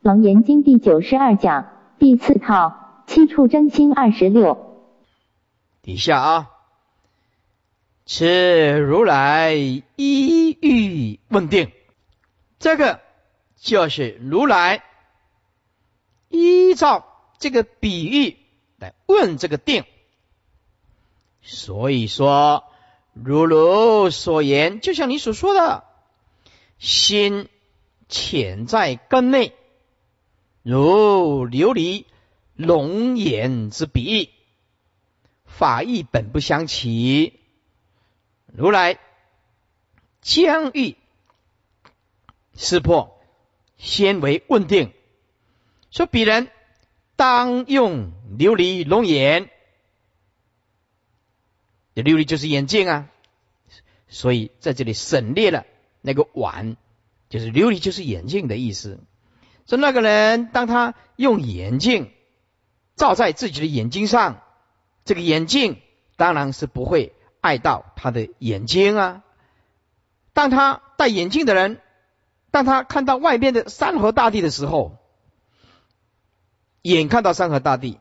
楞严经第九十二讲第四套七处真心二十六。底下啊，此如来一欲问定，这个就是如来依照这个比喻来问这个定。所以说，如如所言，就像你所说的，心潜在根内。如琉璃龙眼之比喻，法义本不相齐。如来将欲识破，先为问定，说彼人当用琉璃龙眼，琉璃就是眼镜啊，所以在这里省略了那个碗，就是琉璃就是眼镜的意思。说那个人，当他用眼镜照在自己的眼睛上，这个眼镜当然是不会碍到他的眼睛啊。当他戴眼镜的人，当他看到外边的山河大地的时候，眼看到山河大地，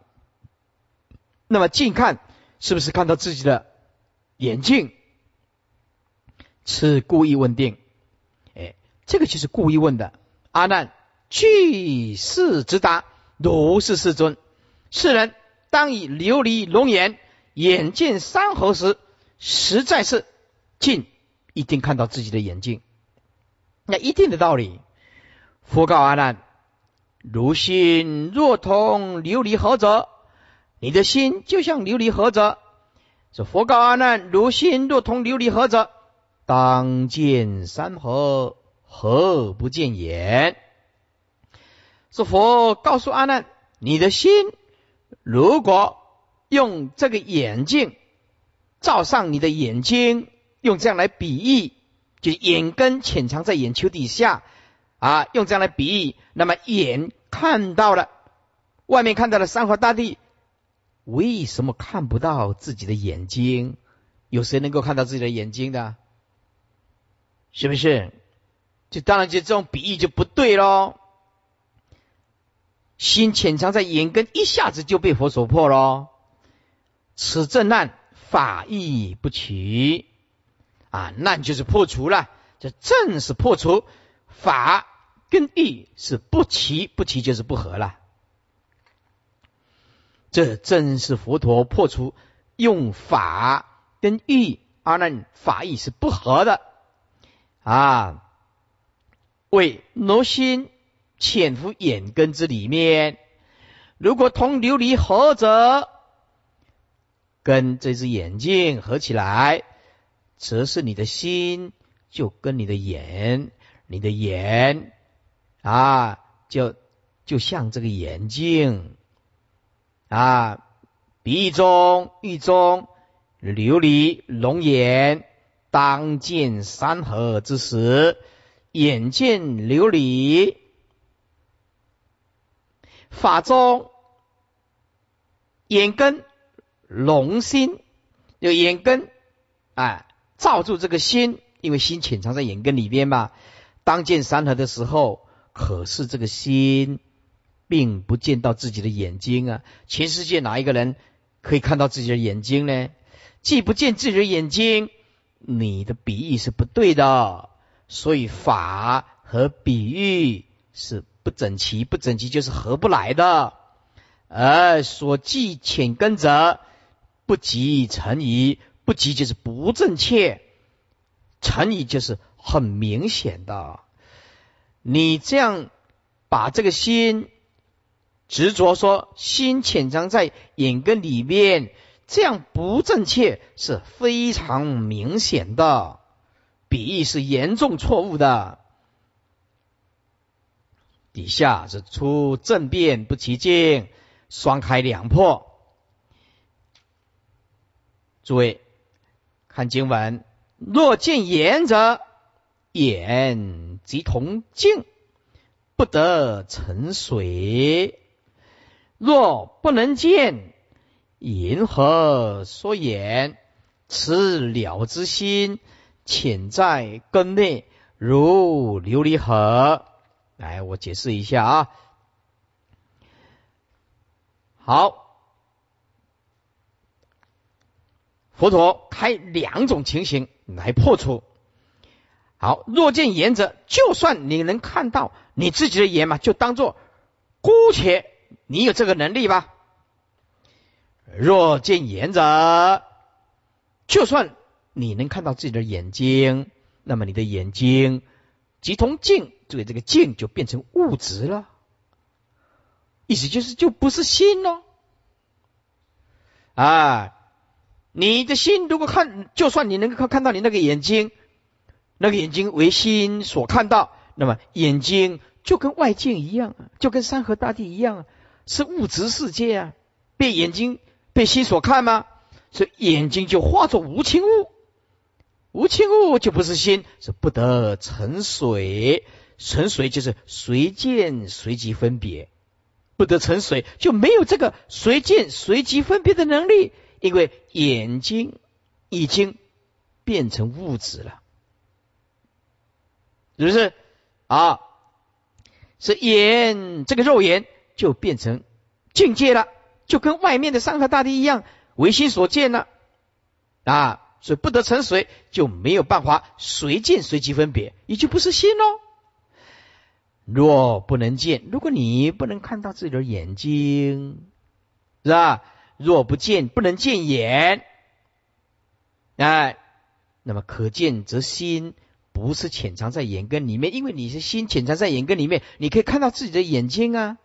那么近看是不是看到自己的眼镜？是故意问定，哎，这个就是故意问的，阿难。具世之答，如是世尊。世人当以琉璃龙眼，眼见山河时，实在是近，一定看到自己的眼睛。那一定的道理。佛告阿难：如心若同琉璃盒者，你的心就像琉璃盒子。说佛告阿难：如心若同琉璃盒者，当见山河，何不见眼？是佛告诉阿难：你的心如果用这个眼镜照上你的眼睛，用这样来比喻，就眼根潜藏在眼球底下啊，用这样来比喻，那么眼看到了外面看到了山河大地，为什么看不到自己的眼睛？有谁能够看到自己的眼睛的？是不是？就当然就这种比喻就不对喽。心潜藏在眼根，一下子就被佛所破喽。此正难，法义不齐啊，难就是破除了。这正是破除法跟义是不齐，不齐就是不合了。这正是佛陀破除用法跟义，而那法义是不合的啊，为挪心。潜伏眼根之里面，如果同琉璃合着，跟这只眼睛合起来，则是你的心就跟你的眼，你的眼啊，就就像这个眼睛啊，鼻中、玉中琉璃龙眼，当见山河之时，眼见琉璃。法中眼根龙心，有眼根啊，罩住这个心，因为心潜藏在眼根里边嘛。当见山河的时候，可是这个心并不见到自己的眼睛啊。全世界哪一个人可以看到自己的眼睛呢？既不见自己的眼睛，你的比喻是不对的。所以法和比喻是。不整齐，不整齐就是合不来的。而所记浅根者，不及成疑，不及就是不正确，成疑就是很明显的。你这样把这个心执着说心潜藏在眼根里面，这样不正确是非常明显的，比喻是严重错误的。底下是出正变不其境，双开两破。诸位看经文，若见言者，眼即同镜，不得沉水；若不能见，银何所眼？此了之心潜在根内，如琉璃河。来，我解释一下啊。好，佛陀开两种情形来破除。好，若见言者，就算你能看到你自己的眼嘛，就当做姑且你有这个能力吧。若见言者，就算你能看到自己的眼睛，那么你的眼睛即同镜，注意这个镜就变成物质了，意思就是就不是心喽。啊，你的心如果看，就算你能够看到你那个眼睛。那个眼睛为心所看到，那么眼睛就跟外境一样，就跟山河大地一样，是物质世界啊。被眼睛被心所看吗？所以眼睛就化作无情物，无情物就不是心，是不得成水。成水就是随见随即分别，不得成水就没有这个随见随即分别的能力，因为眼睛已经变成物质了。是不是啊？是眼这个肉眼就变成境界了，就跟外面的山河大地一样，唯心所见了啊，所以不得成随，就没有办法随见随即分别，也就不是心喽。若不能见，如果你不能看到自己的眼睛，是吧？若不见，不能见眼，哎，那么可见则心。不是潜藏在眼根里面，因为你是心潜藏在眼根里面，你可以看到自己的眼睛啊，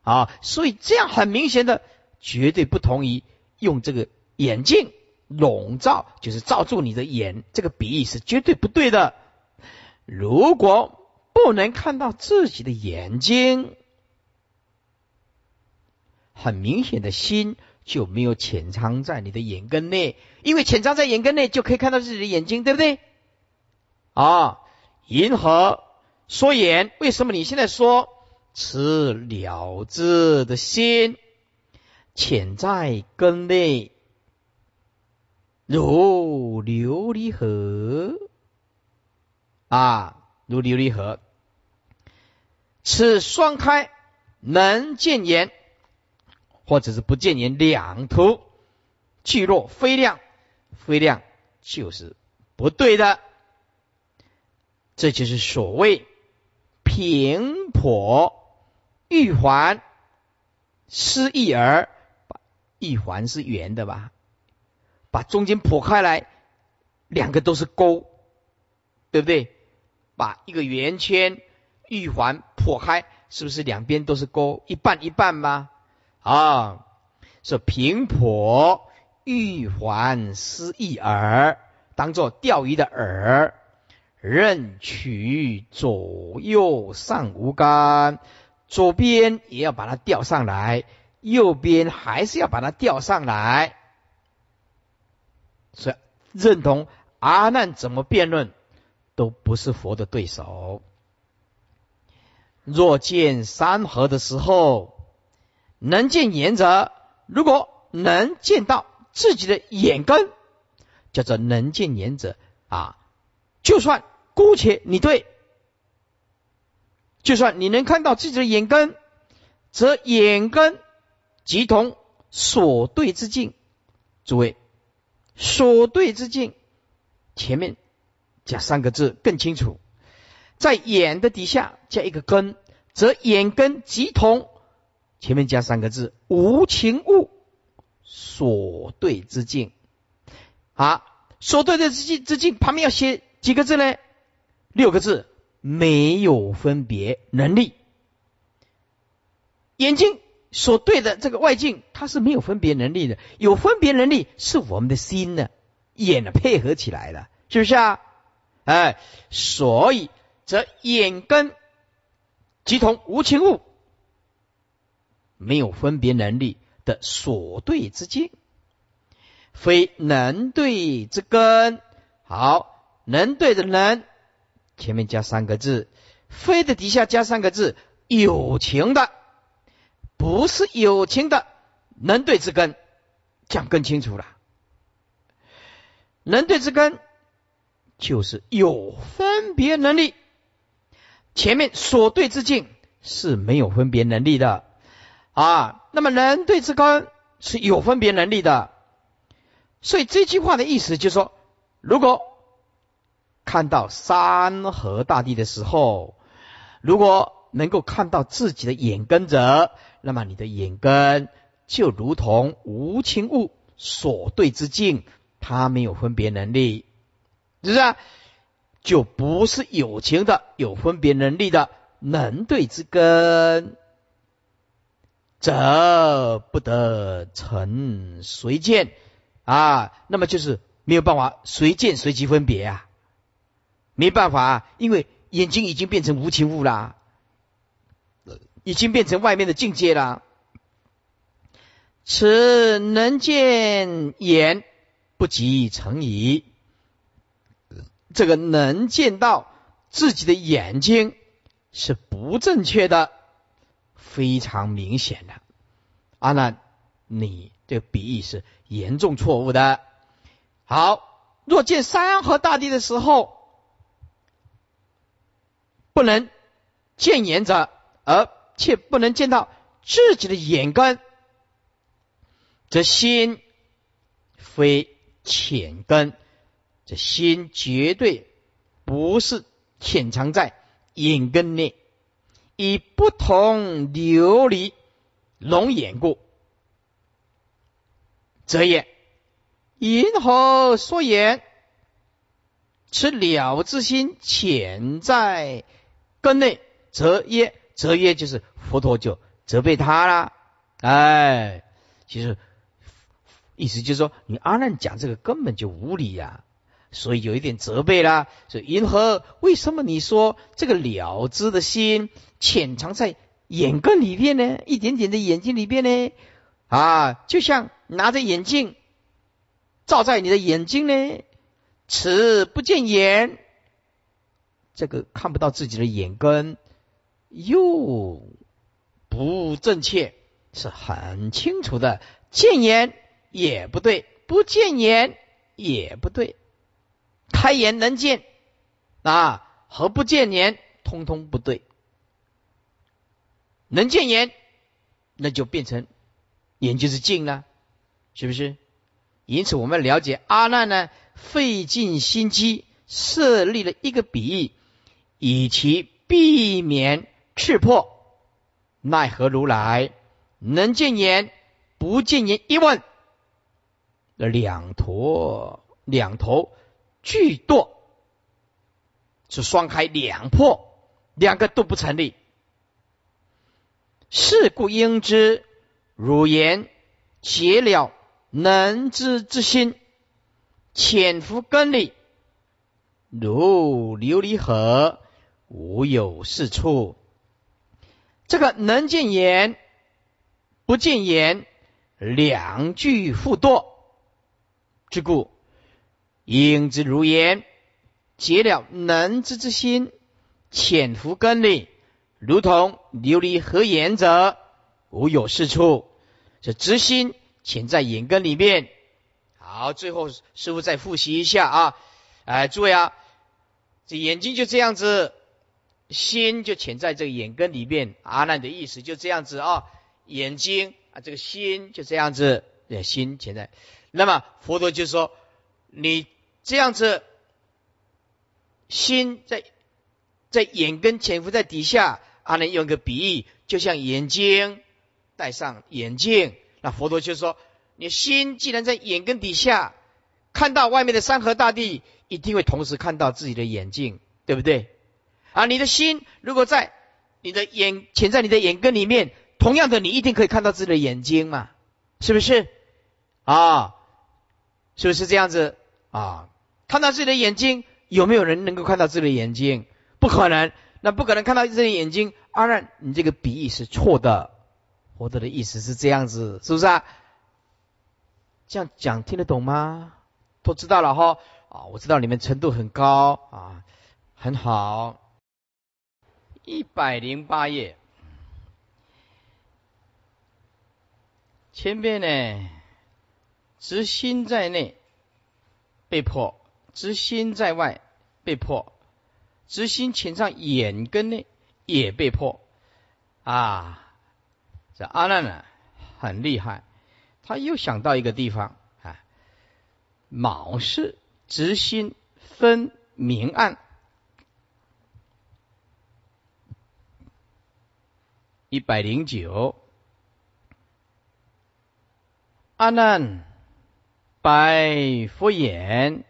啊，所以这样很明显的，绝对不同于用这个眼镜笼罩，就是罩住你的眼，这个比喻是绝对不对的。如果不能看到自己的眼睛，很明显的心就没有潜藏在你的眼根内，因为潜藏在眼根内就可以看到自己的眼睛，对不对？啊，银河说眼，为什么你现在说此了知的心潜在根内，如琉璃河？啊，如琉璃河，此双开能见言，或者是不见言，两途聚落非量，非量就是不对的。这就是所谓平破玉环失一儿，一环是圆的吧？把中间破开来，两个都是勾，对不对？把一个圆圈玉环破开，是不是两边都是勾？一半一半吗？啊，说平破玉环失一耳，当做钓鱼的饵。任取左右上无干，左边也要把它吊上来，右边还是要把它吊上来。所以认同阿难怎么辩论，都不是佛的对手。若见山河的时候，能见眼者，如果能见到自己的眼根，叫做能见眼者啊，就算。姑且你对，就算你能看到自己的眼根，则眼根即同所对之境。诸位，所对之境前面加三个字更清楚，在眼的底下加一个根，则眼根即同前面加三个字无情物所对之境。啊，所对的之境之境旁边要写几个字呢？六个字，没有分别能力。眼睛所对的这个外境，它是没有分别能力的。有分别能力是我们的心呢，眼呢配合起来的，是不是啊？哎，所以则眼根即同无情物，没有分别能力的所对之境，非能对之根。好，能对的能。前面加三个字，非的底下加三个字，有情的，不是有情的，能对之根，讲更清楚了。能对之根就是有分别能力，前面所对之境是没有分别能力的啊。那么人对之根是有分别能力的。所以这句话的意思就是说，如果看到山河大地的时候，如果能够看到自己的眼根者，那么你的眼根就如同无情物所对之境，它没有分别能力，是不是？就不是有情的、有分别能力的能对之根，则不得成随见啊。那么就是没有办法随见随即分别啊，没办法，因为眼睛已经变成无情物啦。已经变成外面的境界了。此能见眼不及成矣。这个能见到自己的眼睛是不正确的，非常明显的。阿难，你这个比喻是严重错误的。好，若见山河大地的时候，不能见眼者，而却不能见到自己的眼根，则心非浅根，这心绝对不是潜藏在眼根内，以不同琉璃龙眼故，则也。因何说言？此了之心潜在根内，则曰。则曰就是佛陀就责备他啦，哎，其实意思就是说你阿难讲这个根本就无理呀，所以有一点责备啦。所以因何为什么你说这个了知的心潜藏在眼根里边呢？一点点的眼睛里边呢？啊，就像拿着眼镜照在你的眼睛呢，此不见眼，这个看不到自己的眼根。又不正确，是很清楚的。见眼也不对，不见眼也不对。开眼能见啊，和不见言通通不对。能见言，那就变成眼就是镜了，是不是？因此，我们了解阿难呢，费尽心机设立了一个比喻，以其避免。赤破，奈何如来能见言不见言？一问，两头两头俱堕，是双开两破，两个都不成立。是故应知，汝言解了能知之心，潜伏根里，如琉璃河，无有是处。这个能见言，不见言，两句互堕之故，应之如言，结了能知之心，潜伏根里，如同琉璃合眼者，无有是处。这知心潜在眼根里面。好，最后师傅再复习一下啊，哎，诸位啊，这眼睛就这样子。心就潜在这个眼根里面，阿难的意思就这样子啊，眼睛啊，这个心就这样子，心潜在。那么佛陀就说，你这样子，心在在眼根潜伏在底下，阿难用个比喻，就像眼睛戴上眼镜。那佛陀就说，你心既然在眼根底下，看到外面的山河大地，一定会同时看到自己的眼镜，对不对？啊，你的心如果在你的眼潜在你的眼根里面，同样的，你一定可以看到自己的眼睛嘛？是不是？啊，是不是这样子啊？看到自己的眼睛，有没有人能够看到自己的眼睛？不可能，那不可能看到自己的眼睛。阿难，你这个比喻是错的。佛陀的意思是这样子，是不是啊？这样讲听得懂吗？都知道了哈。啊，我知道你们程度很高啊，很好。一百零八页，前边呢，执心在内被迫，执心在外被迫，执心潜上眼根内也被迫啊！这阿难呢，很厉害，他又想到一个地方啊，卯是直心分明暗，一百零九，阿难白佛言：“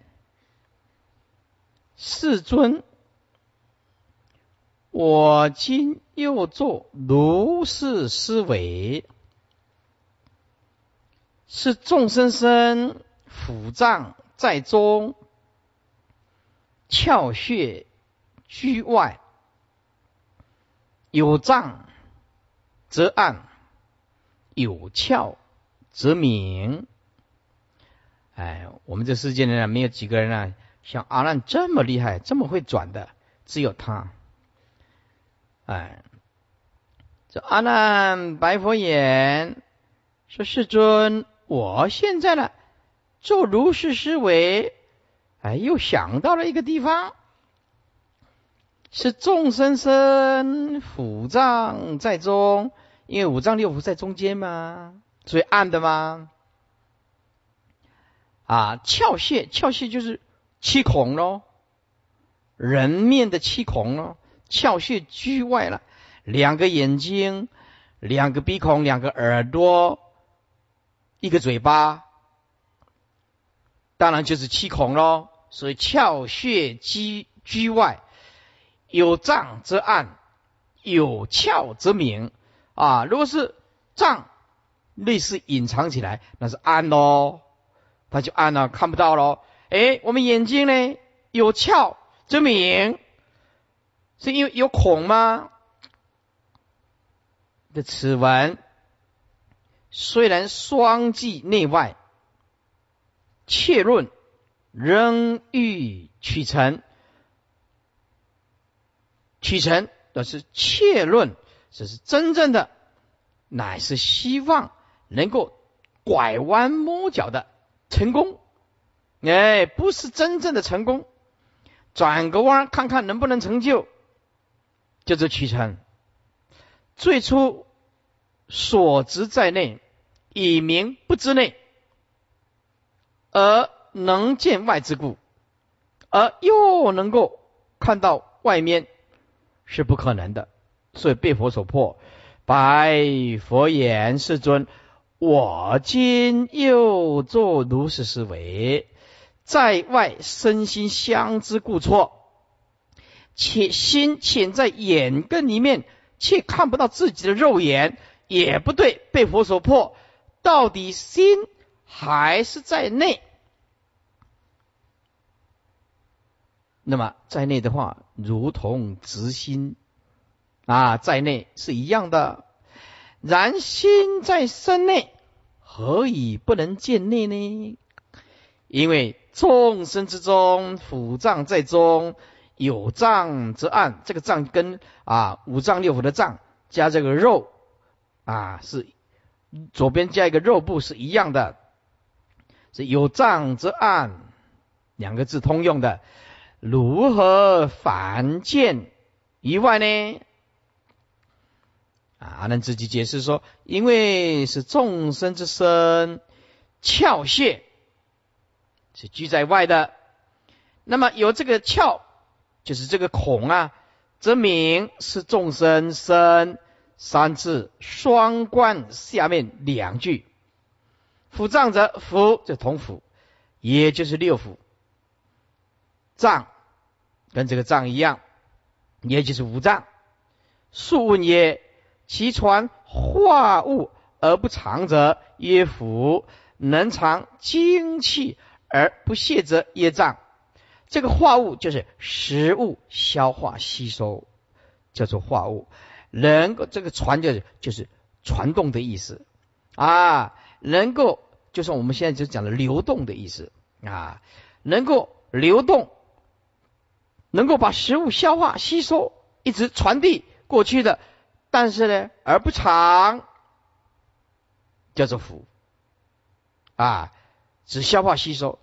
世尊。”我今又作如是思维，是众生生腑脏在中，窍穴居外，有脏则暗，有窍则明。哎，我们这世界呢，没有几个人啊，像阿难这么厉害，这么会转的，只有他。哎，这阿难白佛言：“说世尊，我现在呢，做如是思维，哎，又想到了一个地方，是众生生五脏在中，因为五脏六腑在中间嘛，所以暗的嘛？啊，窍穴，窍穴就是七孔喽，人面的七孔喽。”窍穴居外了，两个眼睛，两个鼻孔，两个耳朵，一个嘴巴，当然就是七孔喽。所以窍穴居居外，有脏则暗，有窍则明啊。如果是脏，类似隐藏起来，那是暗喽，它就暗了，看不到喽。哎，我们眼睛呢，有窍则明。是因为有孔吗？的此文虽然双记内外，切论仍欲取成，取成但是切论，这是真正的，乃是希望能够拐弯抹角的成功，哎，不是真正的成功，转个弯看看能不能成就。叫做取成，最初所执在内，以明不知内，而能见外之故，而又能够看到外面，是不可能的。所以被佛所破。白佛言：“世尊，我今又作如是思维，在外身心相知故错。”且心潜在眼根里面，却看不到自己的肉眼，也不对，被佛所破。到底心还是在内？那么在内的话，如同直心啊，在内是一样的。然心在身内，何以不能见内呢？因为众生之中，腑脏在中。有脏则暗，这个脏跟啊五脏六腑的脏加这个肉啊是左边加一个肉部是一样的，是有脏则暗两个字通用的，如何反见以外呢？啊，阿难自己解释说，因为是众生之身，窍穴是居在外的，那么有这个窍。就是这个孔啊，则名是众生生三字双关下面两句，腑脏则腑就同腑，也就是六腑，脏跟这个脏一样，也就是五脏。数问曰：其传化物而不藏者，曰腑；能藏精气而不泄者，曰脏。这个化物就是食物消化吸收，叫做化物。能够这个传就是就是传动的意思啊，能够就是我们现在就讲的流动的意思啊，能够流动，能够把食物消化吸收，一直传递过去的，但是呢而不长，叫做腑啊，只消化吸收。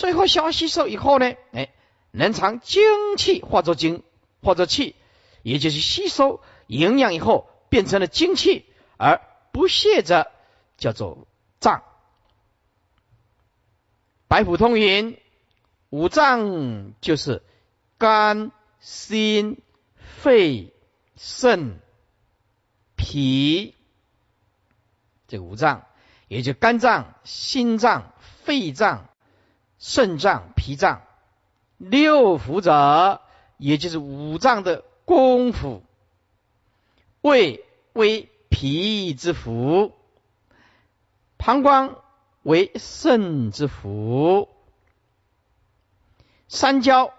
最后消化吸收以后呢，哎，能藏精气化作精，化作气，也就是吸收营养以后变成了精气，而不泄者叫做脏。白虎通云：五脏就是肝、心、肺、肾、脾，这五脏，也就肝脏、心脏、肺脏、肾脏、脾脏。六腑者，也就是五脏的功夫。胃为脾之腑，膀胱为肾之腑。三焦，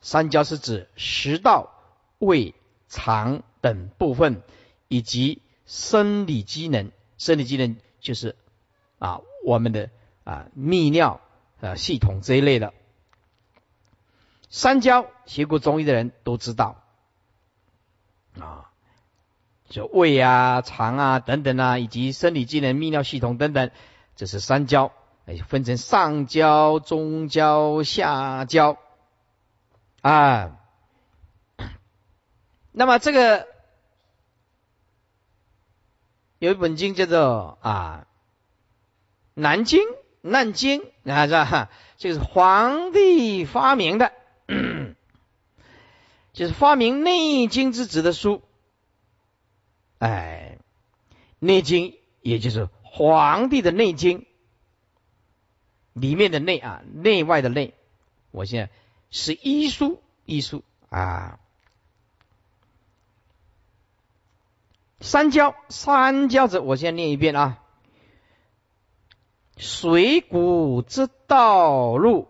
三焦是指食道、胃、肠等部分，以及生理机能。生理机能就是啊，我们的啊泌尿啊系统这一类的。三焦学过中医的人都知道啊，就胃啊、肠啊等等啊，以及生理机能、泌尿系统等等，这是三焦，哎，分成上焦、中焦、下焦啊。那么这个有一本经叫做啊《南经》，《南经》啊是吧？这是皇帝发明的。就是发明《内经》之子的书，哎，《内经》也就是皇帝的《内经》里面的内啊，内外的内，我现在是医书，医书啊。三焦，三焦者，我先念一遍啊。水谷之道路，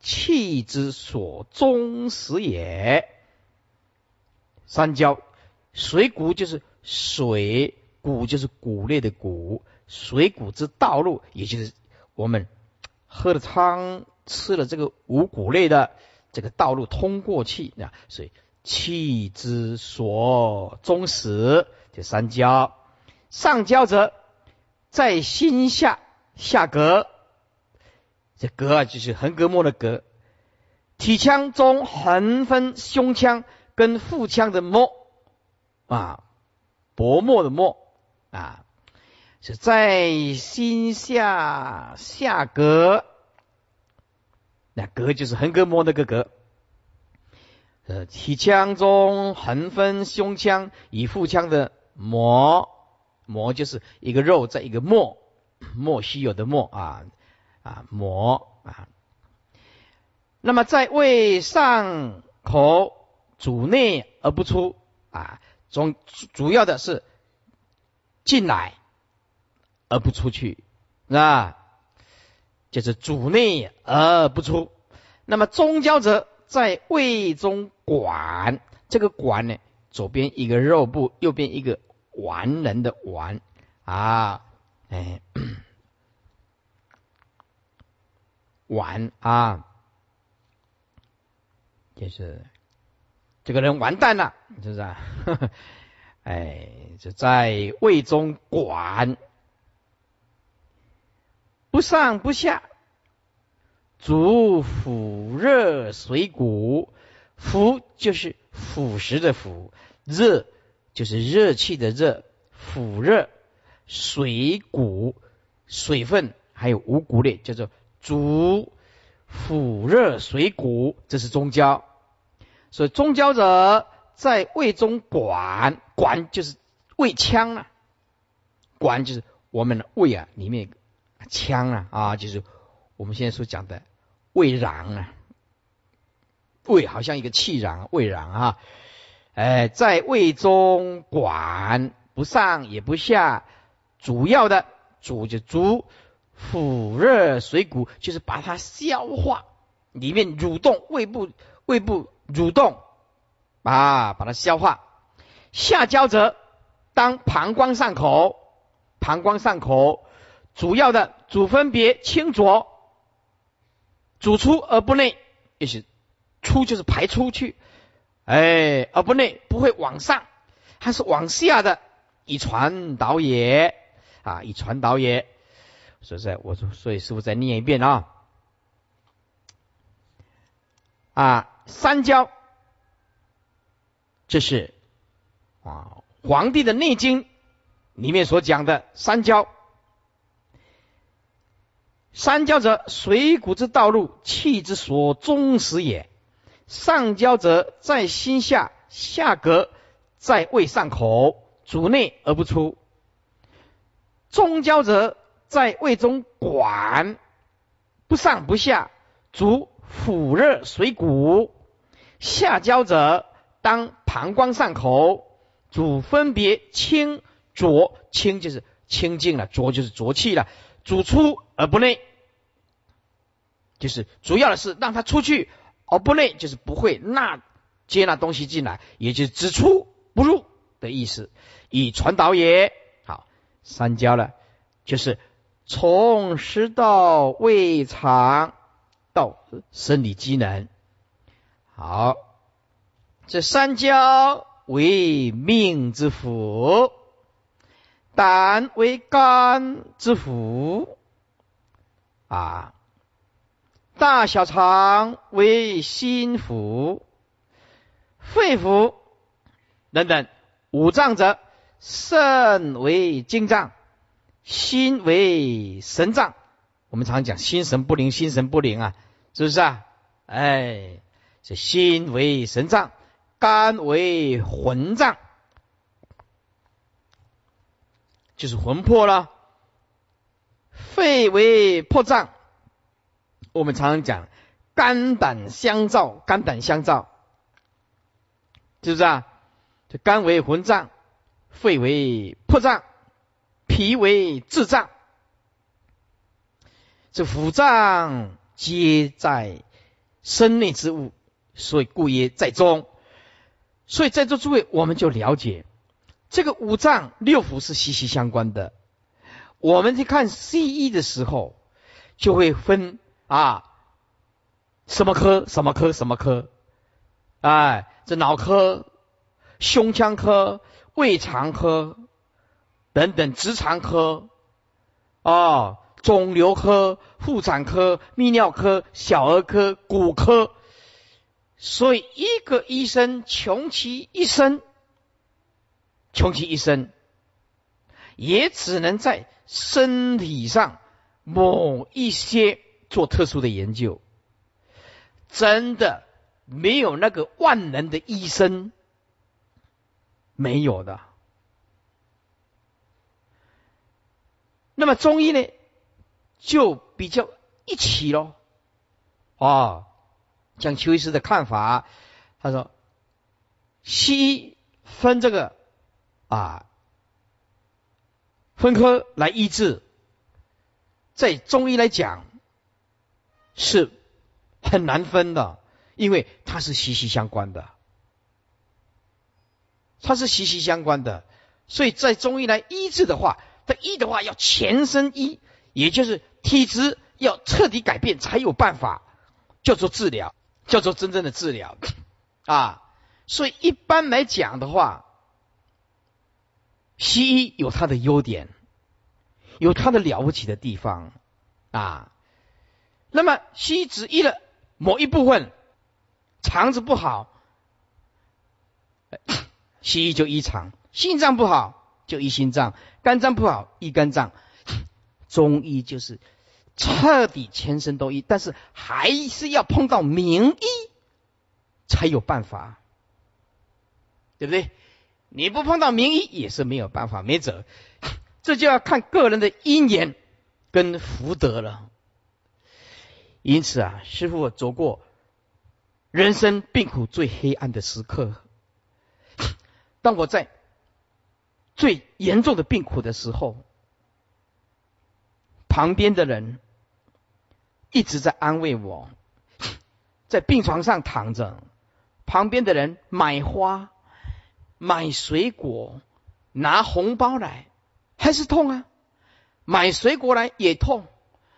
气之所终始也。三焦，水谷就是水谷，就是谷类的谷。水谷之道路，也就是我们喝了汤、吃了这个五谷类的这个道路通过气啊，所以气之所终始，就三焦。上焦则在心下下膈，这膈啊就是横膈膜的膈，体腔中横分胸腔。跟腹腔的膜。啊，薄膜的膜。啊，是在心下下膈，那膈就是横膈膜那个膈。呃，体腔中横分胸腔与腹腔的膜，膜就是一个肉在一个膜，莫稀有的莫啊啊膜啊。那么在胃上口。主内而不出啊，总主要的是进来而不出去，啊，就是主内而不出。那么中焦则在胃中管，这个管呢，左边一个肉部，右边一个完人的完啊，哎，完啊，就是。这个人完蛋了，是不是啊？哎，就在胃中管，不上不下，主腐热水谷，腐就是腐蚀的腐，热就是热气的热，腐热水谷，水分还有五谷类，叫做主腐热水谷，这是中焦。所以中焦者在胃中管，管就是胃腔啊，管就是我们的胃啊里面腔啊啊，就是我们现在所讲的胃壤啊，胃好像一个气壤，胃壤啊，哎，在胃中管不上也不下，主要的主就主腐热水谷，就是把它消化，里面蠕动胃部胃部。蠕动啊，把它消化。下焦则当膀胱上口，膀胱上口主要的主分别清浊，主出而不内，也是出就是排出去，哎，而不内不会往上，它是往下的，以传导也啊，以传导也。所以，我说，所以师傅再念一遍啊啊。三焦，这是啊《黄帝的内经》里面所讲的三焦三焦者，水谷之道路，气之所终始也。上焦者，在心下，下膈在胃上口，主内而不出。中焦者，在胃中管，不上不下，主腹热水谷。下焦者，当膀胱上口，主分别清浊，清就是清净了，浊就是浊气了，主出而不内，就是主要的是让它出去。而不内就是不会纳接纳东西进来，也就是只出不入的意思，以传导也。三焦了，就是从食道、胃肠到生理机能。好，这三焦为命之府，胆为肝之府啊。大小肠为心腑、肺腑等等，五脏则肾为精脏，心为神脏。我们常讲心神不灵，心神不灵啊，是不是啊？哎，这心为神脏，肝为魂脏，就是魂魄了。肺为魄脏。我们常常讲肝胆相照，肝胆相照，是不是啊？这肝为魂脏，肺为魄脏，脾为志脏，这五脏皆在身内之物，所以故曰在中。所以在座诸位，我们就了解这个五脏六腑是息息相关的。我们去看西医的时候，就会分。啊，什么科？什么科？什么科？哎，这脑科、胸腔科、胃肠科等等，直肠科哦，肿瘤科、妇产科、泌尿科、小儿科、骨科。所以，一个医生穷其一生，穷其一生，也只能在身体上某一些。做特殊的研究，真的没有那个万能的医生，没有的。那么中医呢，就比较一起喽。哦，讲邱医师的看法，他说，西医分这个啊，分科来医治，在中医来讲。是很难分的，因为它是息息相关的，它是息息相关的，所以在中医来医治的话，它医的话要全身医，也就是体质要彻底改变才有办法，叫做治疗，叫做真正的治疗啊。所以一般来讲的话，西医有它的优点，有它的了不起的地方啊。那么西医只医了某一部分，肠子不好，西医就医肠；心脏不好就医心脏，肝脏不好医肝脏。中医就是彻底全身都医，但是还是要碰到名医才有办法，对不对？你不碰到名医也是没有办法，没辙。这就要看个人的因缘跟福德了。因此啊，师傅走过人生病苦最黑暗的时刻。当我在最严重的病苦的时候，旁边的人一直在安慰我，在病床上躺着，旁边的人买花、买水果、拿红包来，还是痛啊；买水果来也痛，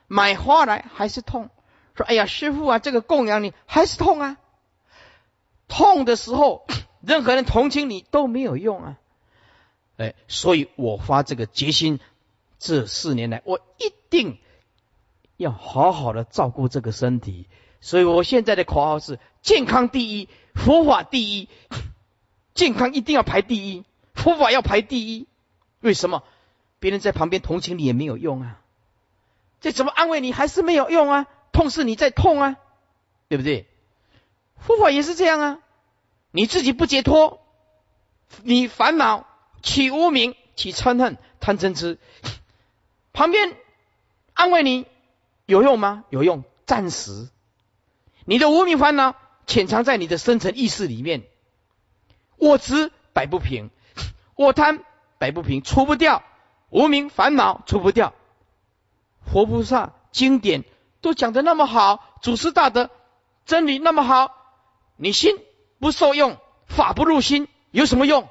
买花来还是痛。说：“哎呀，师傅啊，这个供养你还是痛啊！痛的时候，任何人同情你都没有用啊！哎，所以我发这个决心，这四年来，我一定要好好的照顾这个身体。所以我现在的口号是：健康第一，佛法第一。健康一定要排第一，佛法要排第一。为什么？别人在旁边同情你也没有用啊！这怎么安慰你还是没有用啊？痛是你在痛啊，对不对？佛法也是这样啊，你自己不解脱，你烦恼起无名，起嗔恨、贪嗔痴，旁边安慰你有用吗？有用，暂时。你的无名烦恼潜藏在你的深层意识里面，我执摆不平，我贪摆不平，除不掉无名烦恼，除不掉。佛菩萨经典都讲的那么好，祖师大德真理那么好，你心不受用，法不入心，有什么用？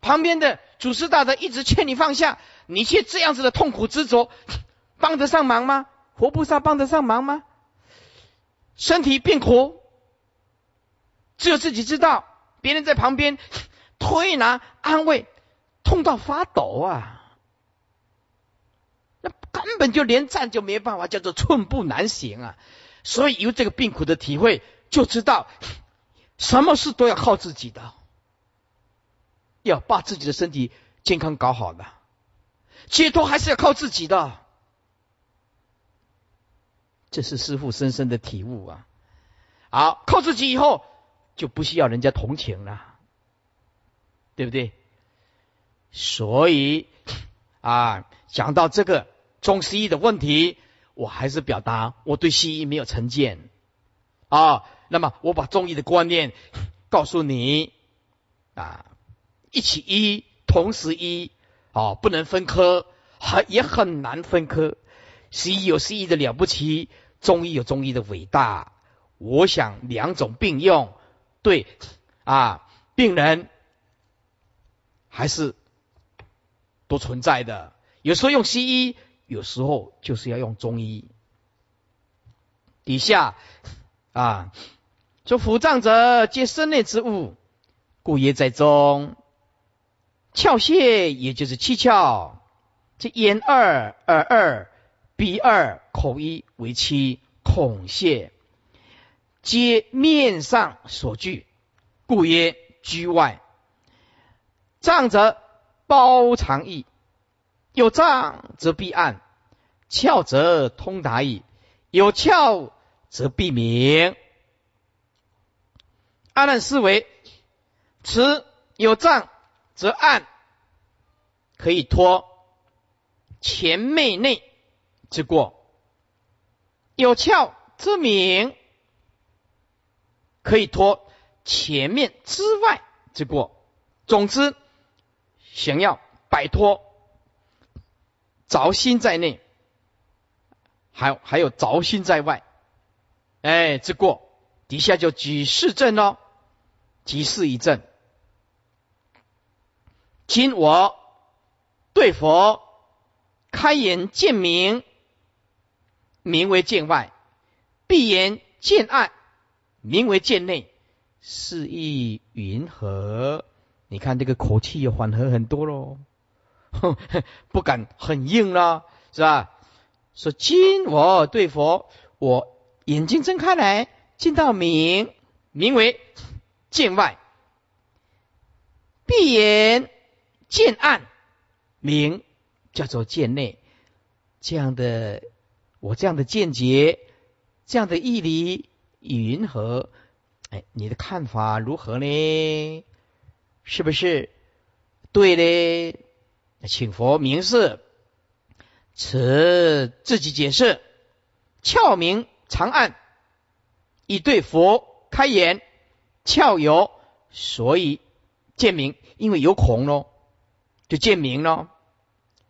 旁边的祖师大德一直劝你放下，你却这样子的痛苦执着，帮得上忙吗？佛菩萨帮得上忙吗？身体变苦，只有自己知道，别人在旁边推拿安慰，痛到发抖啊！那根本就连站就没办法，叫做寸步难行啊！所以有这个病苦的体会，就知道什么事都要靠自己的，要把自己的身体健康搞好的，解脱还是要靠自己的。这是师父深深的体悟啊！好，靠自己以后就不需要人家同情了，对不对？所以啊，讲到这个中西医的问题，我还是表达我对西医没有成见啊。那么我把中医的观念告诉你啊，一起医，同时医啊，不能分科，很也很难分科。西医有西医的了不起。中医有中医的伟大，我想两种并用，对啊，病人还是都存在的。有时候用西医，有时候就是要用中医。底下啊，说腑脏者皆身内之物，故曰在中。窍穴也就是七窍，这眼二耳二。鼻二口一为七孔穴，皆面上所具，故曰居外。脏者包藏意，有障则必暗，窍则通达矣，有窍则必明。暗难思维，此有障则暗，可以托前面内。之过，有窍之名，可以托前面之外之过。总之，想要摆脱着心在内，还还有着心在外，哎，之过，底下就举示证喽，举示一证。今我对佛开眼见明。名为见外，闭眼见暗，名为见内，是意云何？你看这个口气也缓和很多喽，不敢很硬了，是吧？说今我对佛，我眼睛睁开来，见到明，名为见外；闭眼见暗，名叫做见内，这样的。我这样的见解，这样的义理云何？哎，你的看法如何呢？是不是对嘞？请佛明示，此自己解释。窍明长暗，以对佛开眼，窍有，所以见明，因为有孔咯，就见明咯。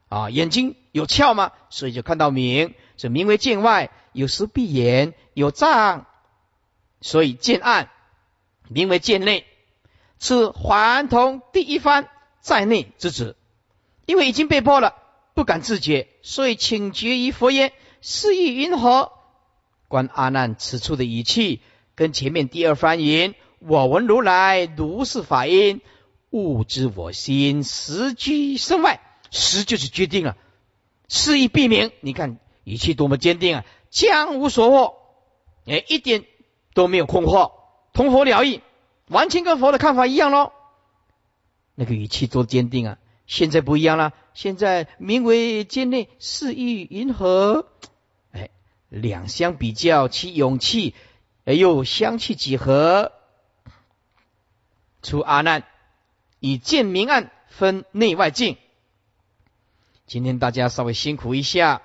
啊，眼睛有窍嘛，所以就看到明。这名为见外，有时闭眼有障，所以见暗，名为见内。此还同第一番在内之子，因为已经被迫了，不敢自觉，所以请决于佛言：是意云何？观阿难此处的语气，跟前面第二番言：我闻如来如是法音，悟知我心实居身外，实就是决定了，是意避明。你看。语气多么坚定啊！将无所获，哎，一点都没有困惑，同佛了义，完全跟佛的看法一样喽。那个语气多坚定啊！现在不一样了，现在名为间内四意云河？哎，两相比较，其勇气哎又相去几何？出阿难以见明暗分内外境。今天大家稍微辛苦一下，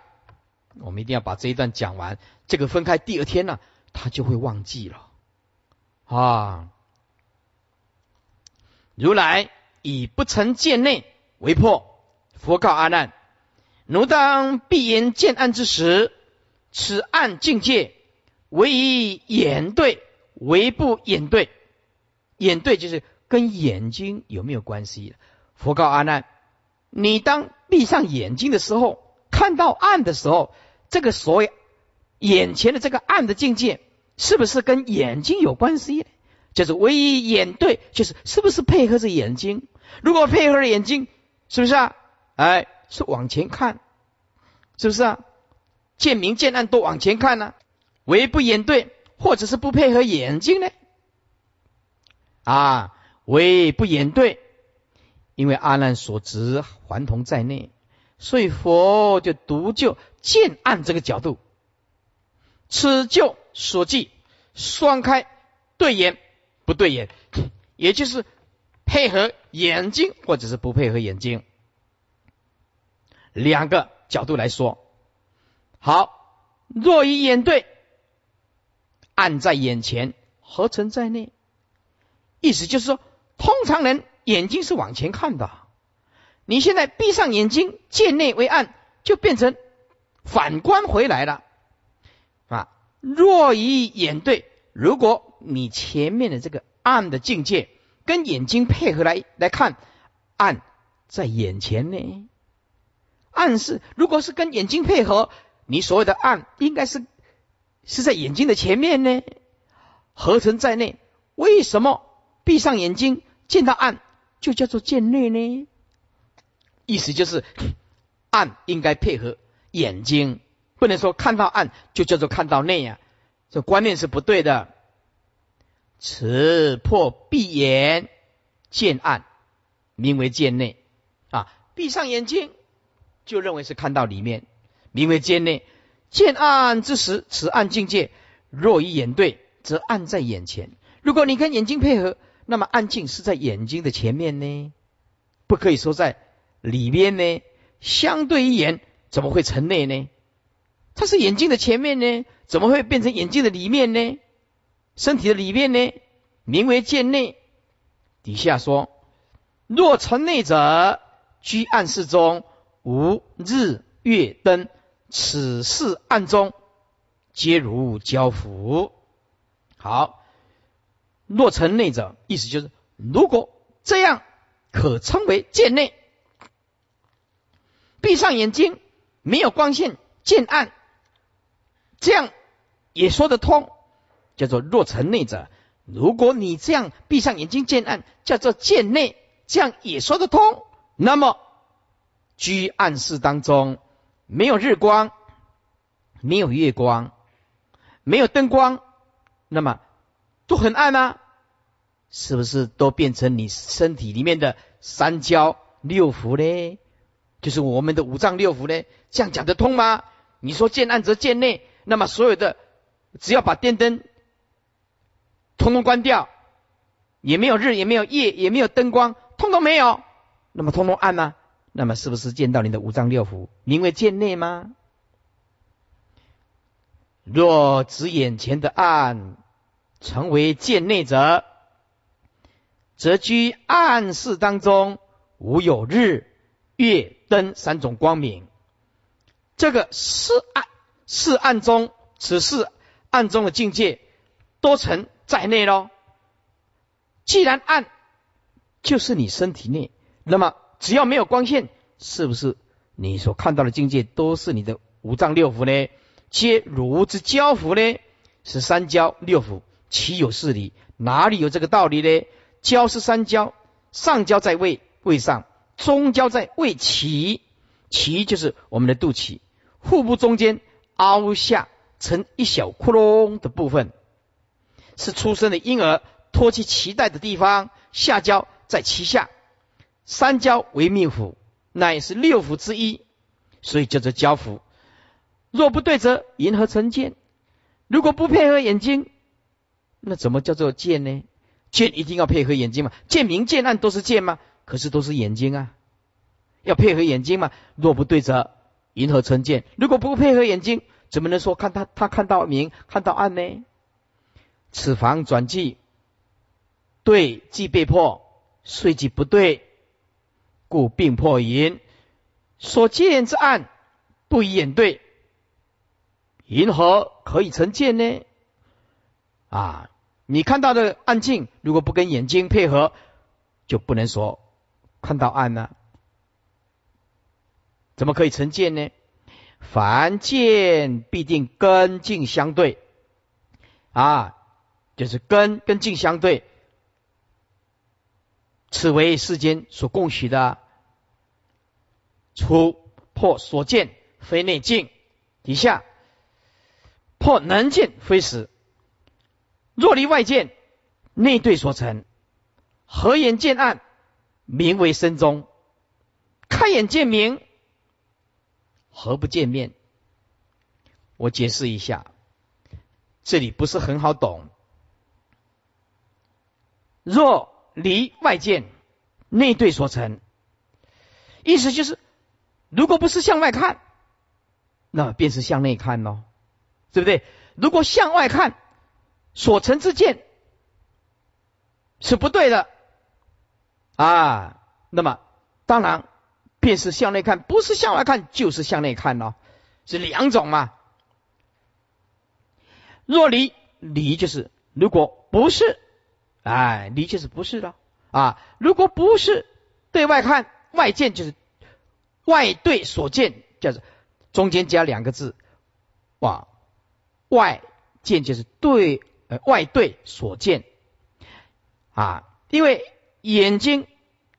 我们一定要把这一段讲完。这个分开第二天呢，他就会忘记了啊。如来以不成见内为破，佛告阿难：奴当闭眼见暗之时，此暗境界唯以眼对，唯不眼对。眼对就是跟眼睛有没有关系？佛告阿难：你当闭上眼睛的时候，看到暗的时候，这个所谓眼前的这个暗的境界，是不是跟眼睛有关系？就是唯一眼对，就是是不是配合着眼睛？如果配合着眼睛，是不是啊？哎，是往前看，是不是啊？见明见暗都往前看呢？唯不眼对，或者是不配合眼睛呢？啊，唯不眼对，因为阿难所执还同在内，所以佛就独就见暗这个角度，此就所记双开对眼。不对眼，也就是配合眼睛，或者是不配合眼睛，两个角度来说。好，若以眼对，暗在眼前，合成在内。意思就是说，通常人眼睛是往前看的，你现在闭上眼睛，见内为暗，就变成反观回来了。啊，若以眼对。如果你前面的这个暗的境界跟眼睛配合来来看，暗在眼前呢？暗是如果是跟眼睛配合，你所谓的暗应该是是在眼睛的前面呢？合成在内，为什么闭上眼睛见到暗就叫做见内呢？意思就是暗应该配合眼睛，不能说看到暗就叫做看到内呀。这观念是不对的。此破闭眼见暗，名为见内啊。闭上眼睛就认为是看到里面，名为见内。见暗之时，此暗境界若与眼对，则暗在眼前。如果你跟眼睛配合，那么暗境是在眼睛的前面呢，不可以说在里边呢。相对于眼，怎么会成内呢？它是眼睛的前面呢，怎么会变成眼睛的里面呢？身体的里面呢，名为见内。底下说：若成内者，居暗室中，无日月灯，此事暗中，皆如交符。好，若成内者，意思就是，如果这样，可称为见内。闭上眼睛，没有光线，见暗。这样也说得通，叫做若成内者。如果你这样闭上眼睛见暗，叫做见内，这样也说得通。那么居暗室当中，没有日光，没有月光，没有灯光，那么都很暗啊，是不是都变成你身体里面的三焦六腑呢？就是我们的五脏六腑呢？这样讲得通吗？你说见暗则见内。那么所有的，只要把电灯通通关掉，也没有日，也没有夜，也没有灯光，通通没有，那么通通暗吗？那么是不是见到你的五脏六腑，名为见内吗？若指眼前的暗成为见内者，则居暗室当中无有日、月、灯三种光明，这个是暗。是暗中，此是暗中的境界多成在内喽。既然暗就是你身体内，那么只要没有光线，是不是你所看到的境界都是你的五脏六腑呢？皆如之交符呢？是三焦六腑，岂有是理？哪里有这个道理呢？焦是三焦，上焦在胃胃上，中焦在胃脐，脐就是我们的肚脐，腹部中间。凹下成一小窟窿的部分，是出生的婴儿托起脐带的地方。下焦在脐下，三焦为命府，乃是六腑之一，所以叫做交腑。若不对则银河成见？如果不配合眼睛，那怎么叫做见呢？见一定要配合眼睛嘛？见明见暗都是见吗？可是都是眼睛啊，要配合眼睛嘛。若不对则银河成见？如果不配合眼睛，怎么能说看他他看到明看到暗呢？此房转计，对即被迫，虽即不对，故病破淫。所见之暗不以眼对，银河可以成见呢？啊，你看到的暗镜，如果不跟眼睛配合，就不能说看到暗呢？怎么可以成见呢？凡见必定根境相对，啊，就是根跟境相对，此为世间所共许的。初破所见非内境，底下破能见非实。若离外见，内对所成，合眼见暗，名为身中；开眼见明。何不见面？我解释一下，这里不是很好懂。若离外见，内对所成，意思就是，如果不是向外看，那便是向内看喽，对不对？如果向外看，所成之见是不对的啊，那么当然。便是向内看，不是向外看，就是向内看咯，是两种嘛。若离离就是如果不是，哎，离就是不是的啊。如果不是对外看，外见就是外对所见，叫做中间加两个字，哇，外见就是对呃外对所见啊，因为眼睛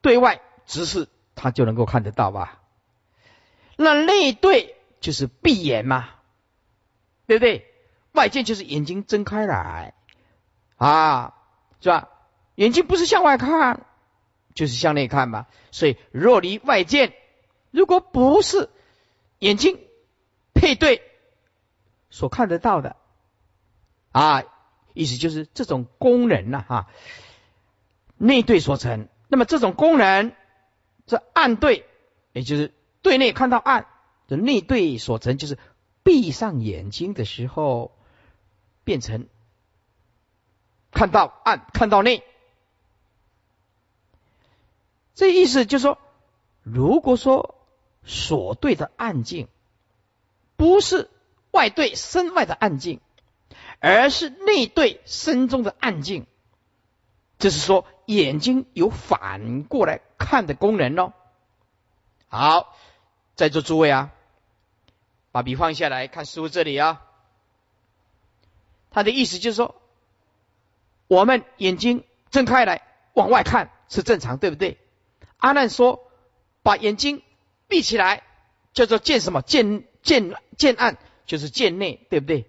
对外直视。他就能够看得到吧？那内对就是闭眼嘛，对不对？外见就是眼睛睁开来啊，是吧？眼睛不是向外看，就是向内看嘛。所以若离外见，如果不是眼睛配对所看得到的啊，意思就是这种功能呐，哈，内对所成。那么这种功能。这暗对，也就是对内看到暗，这内对所成，就是闭上眼睛的时候变成看到暗，看到内。这意思就是说，如果说所对的暗境不是外对身外的暗境，而是内对身中的暗境，就是说眼睛有反过来。看的功能哦。好，在座诸位啊，把笔放下来看师傅这里啊。他的意思就是说，我们眼睛睁开来往外看是正常，对不对？阿难说，把眼睛闭起来叫做见什么？见见见暗，就是见内，对不对？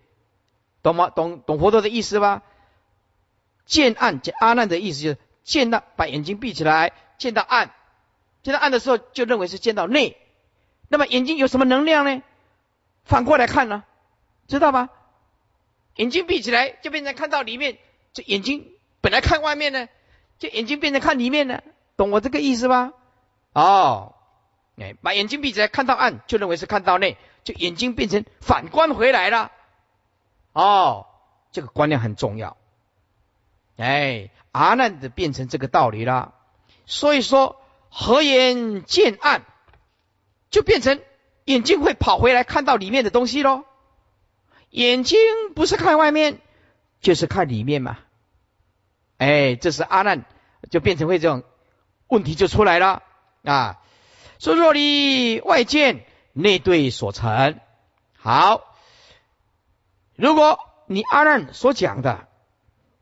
懂吗？懂懂佛陀的意思吧？见暗，见阿难的意思就是见到把眼睛闭起来。见到暗，见到暗的时候，就认为是见到内。那么眼睛有什么能量呢？反过来看呢，知道吗？眼睛闭起来就变成看到里面，眼睛本来看外面呢，就眼睛变成看里面呢，懂我这个意思吧？哦，哎，把眼睛闭起来看到暗，就认为是看到内，就眼睛变成反观回来了。哦，这个观念很重要。哎，阿难的变成这个道理了。所以说，合眼见暗，就变成眼睛会跑回来看到里面的东西喽。眼睛不是看外面，就是看里面嘛。哎，这是阿难就变成会这种问题就出来了啊。说若离外见，内对所成。好，如果你阿难所讲的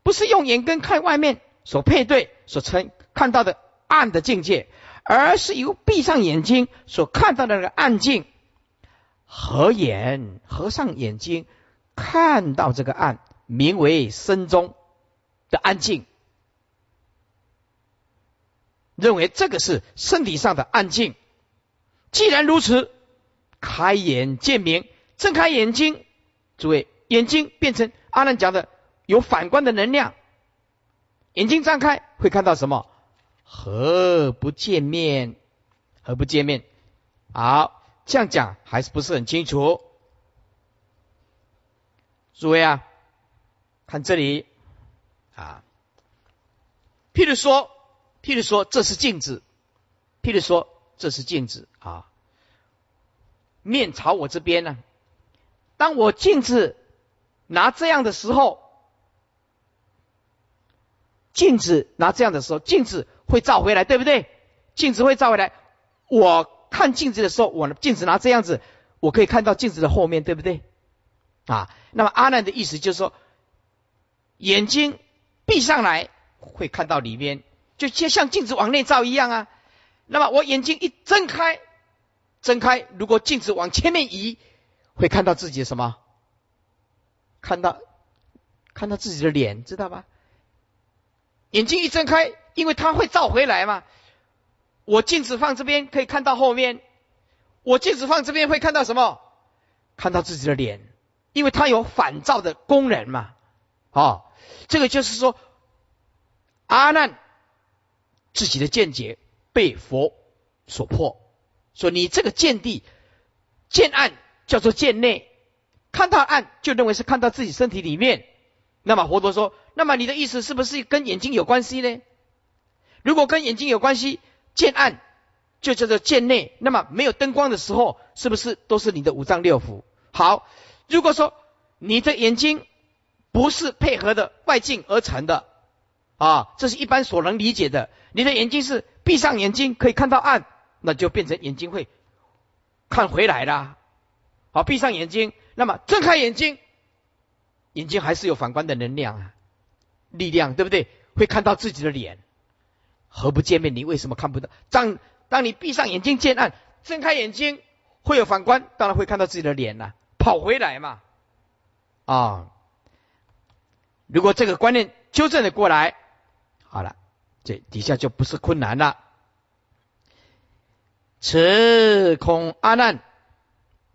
不是用眼根看外面所配对所成看到的。暗的境界，而是由闭上眼睛所看到的那个暗境，合眼合上眼睛看到这个暗，名为身中的安静，认为这个是身体上的暗静既然如此，开眼见明，睁开眼睛，诸位，眼睛变成阿难讲的有反观的能量，眼睛张开会看到什么？何不见面？何不见面？好，这样讲还是不是很清楚？诸位啊，看这里啊，譬如说，譬如说，这是镜子，譬如说，这是镜子啊，面朝我这边呢。当我镜子拿这样的时候，镜子拿这样的时候，镜子。会照回来，对不对？镜子会照回来。我看镜子的时候，我镜子拿这样子，我可以看到镜子的后面，对不对？啊，那么阿难的意思就是说，眼睛闭上来会看到里面，就像像镜子往内照一样啊。那么我眼睛一睁开，睁开，如果镜子往前面移，会看到自己什么？看到看到自己的脸，知道吧？眼睛一睁开。因为它会照回来嘛，我镜子放这边可以看到后面，我镜子放这边会看到什么？看到自己的脸，因为它有反照的功能嘛。哦，这个就是说，阿难自己的见解被佛所破，说你这个见地见暗叫做见内，看到暗就认为是看到自己身体里面。那么佛陀说，那么你的意思是不是跟眼睛有关系呢？如果跟眼睛有关系，见暗就叫做见内。那么没有灯光的时候，是不是都是你的五脏六腑？好，如果说你的眼睛不是配合的外境而成的啊，这是一般所能理解的。你的眼睛是闭上眼睛可以看到暗，那就变成眼睛会看回来啦。好，闭上眼睛，那么睁开眼睛，眼睛还是有反观的能量啊，力量对不对？会看到自己的脸。何不见面？你为什么看不到？当当你闭上眼睛见暗，睁开眼睛会有反观，当然会看到自己的脸呐，跑回来嘛。啊，如果这个观念纠正的过来，好了，这底下就不是困难了。此空阿难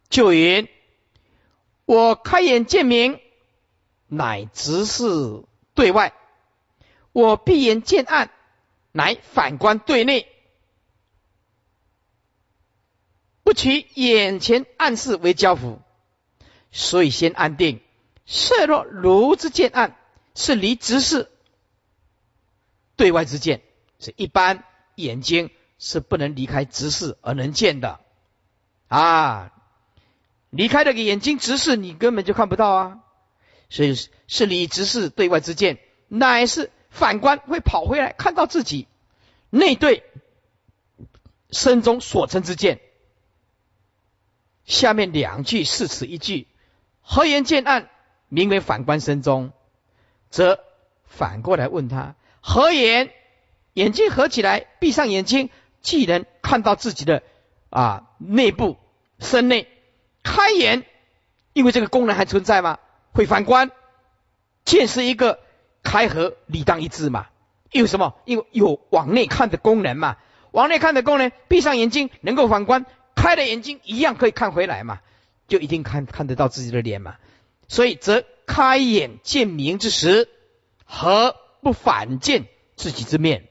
就云：我开眼见明，乃直视对外；我闭眼见暗。乃反观对内，不取眼前暗示为交付，所以先安定。设若如之见暗，是离直视对外之见，是一般眼睛是不能离开直视而能见的啊！离开那个眼睛直视，你根本就看不到啊！所以是离直视对外之见，乃是。反观会跑回来，看到自己内对身中所成之见。下面两句是此一句，何言见暗，名为反观身中，则反过来问他合眼？眼睛合起来，闭上眼睛，既能看到自己的啊内部身内，开眼，因为这个功能还存在吗？会反观，见是一个。开合理当一致嘛？因为什么？因为有往内看的功能嘛。往内看的功能，闭上眼睛能够反观，开了眼睛一样可以看回来嘛，就一定看看得到自己的脸嘛。所以，则开眼见明之时，和不反见自己之面？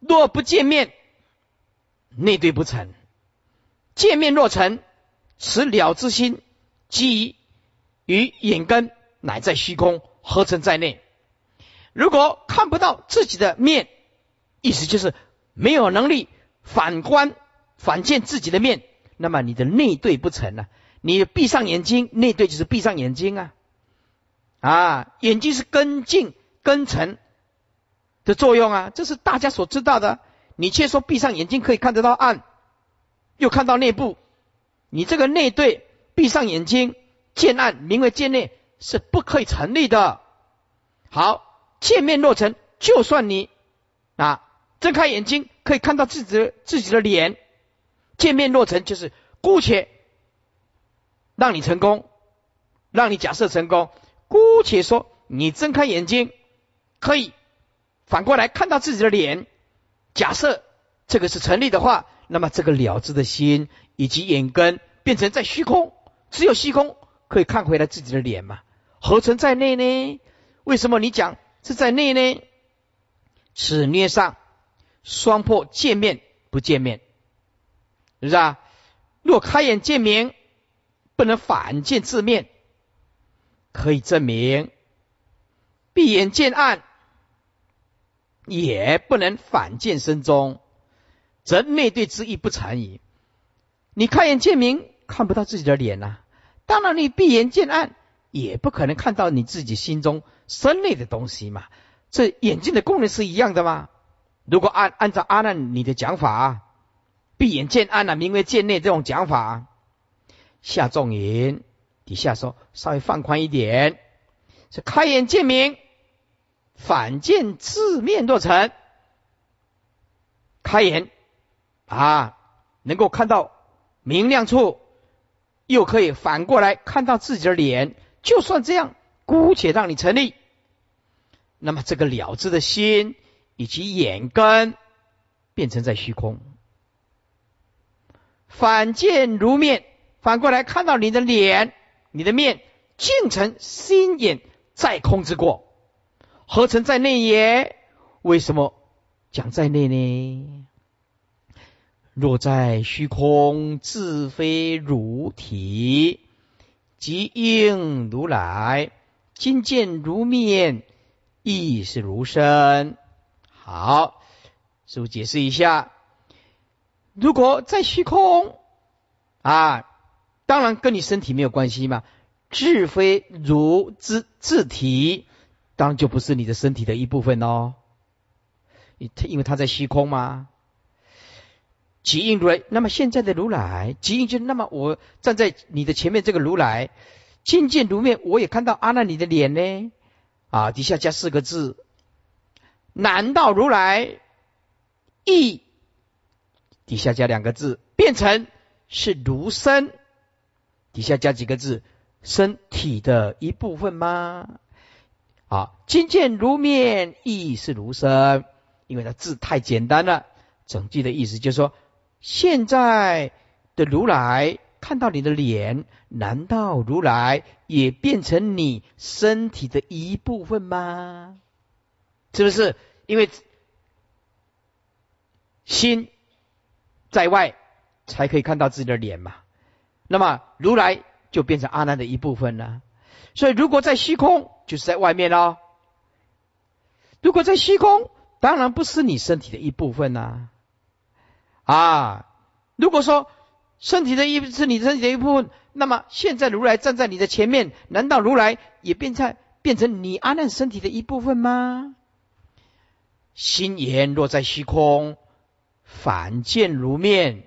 若不见面，内对不成；见面若成，此了之心基于眼根，乃在虚空。合成在内，如果看不到自己的面，意思就是没有能力反观、反见自己的面，那么你的内对不成了。你闭上眼睛，内对就是闭上眼睛啊！啊，眼睛是根茎、根尘的作用啊，这是大家所知道的。你却说闭上眼睛可以看得到暗，又看到内部，你这个内对闭上眼睛见暗，名为见内。是不可以成立的。好，见面若成，就算你啊睁开眼睛可以看到自己自己的脸，见面若成，就是姑且让你成功，让你假设成功。姑且说你睁开眼睛可以反过来看到自己的脸，假设这个是成立的话，那么这个了知的心以及眼根变成在虚空，只有虚空可以看回来自己的脸嘛？何存在内呢？为什么你讲是在内呢？此捏上双破见面不见面，是不是啊？若开眼见明，不能反见自面，可以证明闭眼见暗，也不能反见身中。则内对之意不成矣。你开眼见明，看不到自己的脸呐。当然，你闭眼见暗，也不可能看到你自己心中身内的东西嘛。这眼睛的功能是一样的吗？如果按按照阿难你的讲法，闭眼见暗啊，名为见内这种讲法，下重音底下说稍微放宽一点，是开眼见明，反见字面若成，开眼。啊，能够看到明亮处，又可以反过来看到自己的脸，就算这样，姑且让你成立。那么这个了知的心以及眼根，变成在虚空，反见如面，反过来看到你的脸，你的面，竟成心眼在空之过，何曾在内也？为什么讲在内呢？若在虚空自非如体，即应如来。今见如面，亦是如身。好，师傅解释一下：如果在虚空啊，当然跟你身体没有关系嘛。自非如之自体，当然就不是你的身体的一部分哦。因为它在虚空嘛。即应如来，那么现在的如来，即应就那么我站在你的前面，这个如来，见见如面，我也看到阿难你的脸呢。啊，底下加四个字，难道如来亦底下加两个字，变成是如身？底下加几个字，身体的一部分吗？啊，今见如面亦是如身，因为它字太简单了，整句的意思就是说。现在的如来看到你的脸，难道如来也变成你身体的一部分吗？是不是？因为心在外，才可以看到自己的脸嘛。那么如来就变成阿难的一部分了。所以如果在虚空，就是在外面喽。如果在虚空，当然不是你身体的一部分呐。啊，如果说身体的一是你身体的一部分，那么现在如来站在你的前面，难道如来也变成变成你阿难身体的一部分吗？心言落在虚空，反见如面，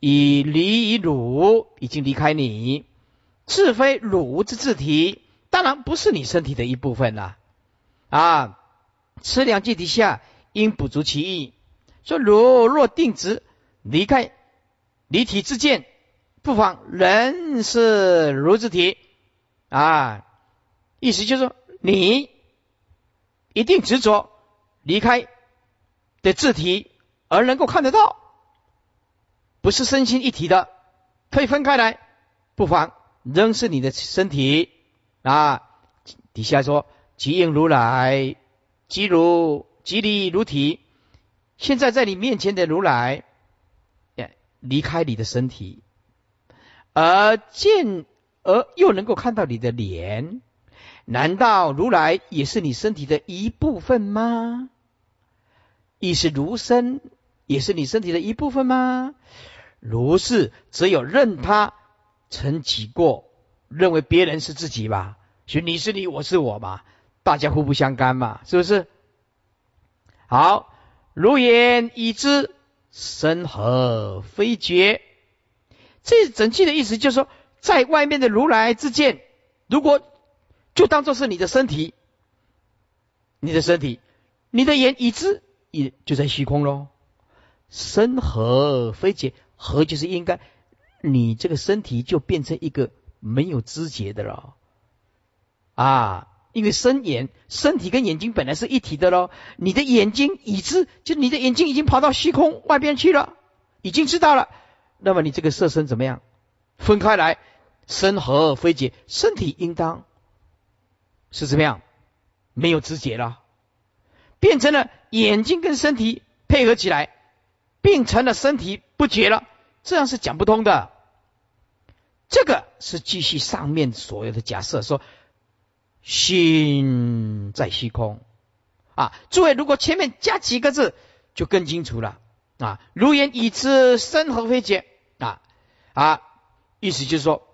以离以汝，已经离开你，自非汝之自体，当然不是你身体的一部分了。啊，此两句底下应补足其意。说如若定执离开离体之见，不妨人是如之体啊。意思就是说，你一定执着离开的字体，而能够看得到，不是身心一体的，可以分开来，不妨仍是你的身体啊。底下说：即应如来，即如即离如体。现在在你面前的如来，离开你的身体，而见而又能够看到你的脸，难道如来也是你身体的一部分吗？亦是如身，也是你身体的一部分吗？如是，只有任他曾己过，认为别人是自己吧，所以你是你，我是我嘛，大家互不相干嘛，是不是？好。如言已知，身何非觉？这整句的意思就是说，在外面的如来之见，如果就当做是你的身体，你的身体，你的眼已知，也就在虚空喽。身何非觉？何就是应该，你这个身体就变成一个没有知觉的了啊。因为身眼身体跟眼睛本来是一体的喽，你的眼睛已知，就你的眼睛已经跑到虚空外边去了，已经知道了，那么你这个色身怎么样？分开来，身合非解，身体应当是怎么样？没有知觉了，变成了眼睛跟身体配合起来，变成了身体不觉了，这样是讲不通的。这个是继续上面所有的假设，说心在虚空啊。诸位，如果前面加几个字，就更清楚了啊。如言已知身何非结啊啊，意思就是说，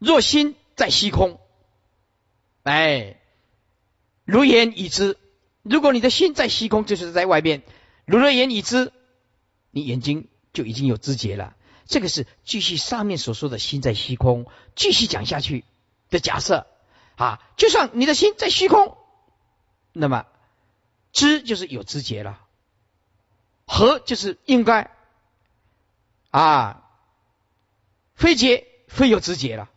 若心在虚空，哎。如言已知，如果你的心在虚空，就是在外面。如若言已知，你眼睛就已经有知觉了。这个是继续上面所说的心在虚空，继续讲下去的假设啊。就算你的心在虚空，那么知就是有知觉了，和就是应该啊，非觉非有知觉了，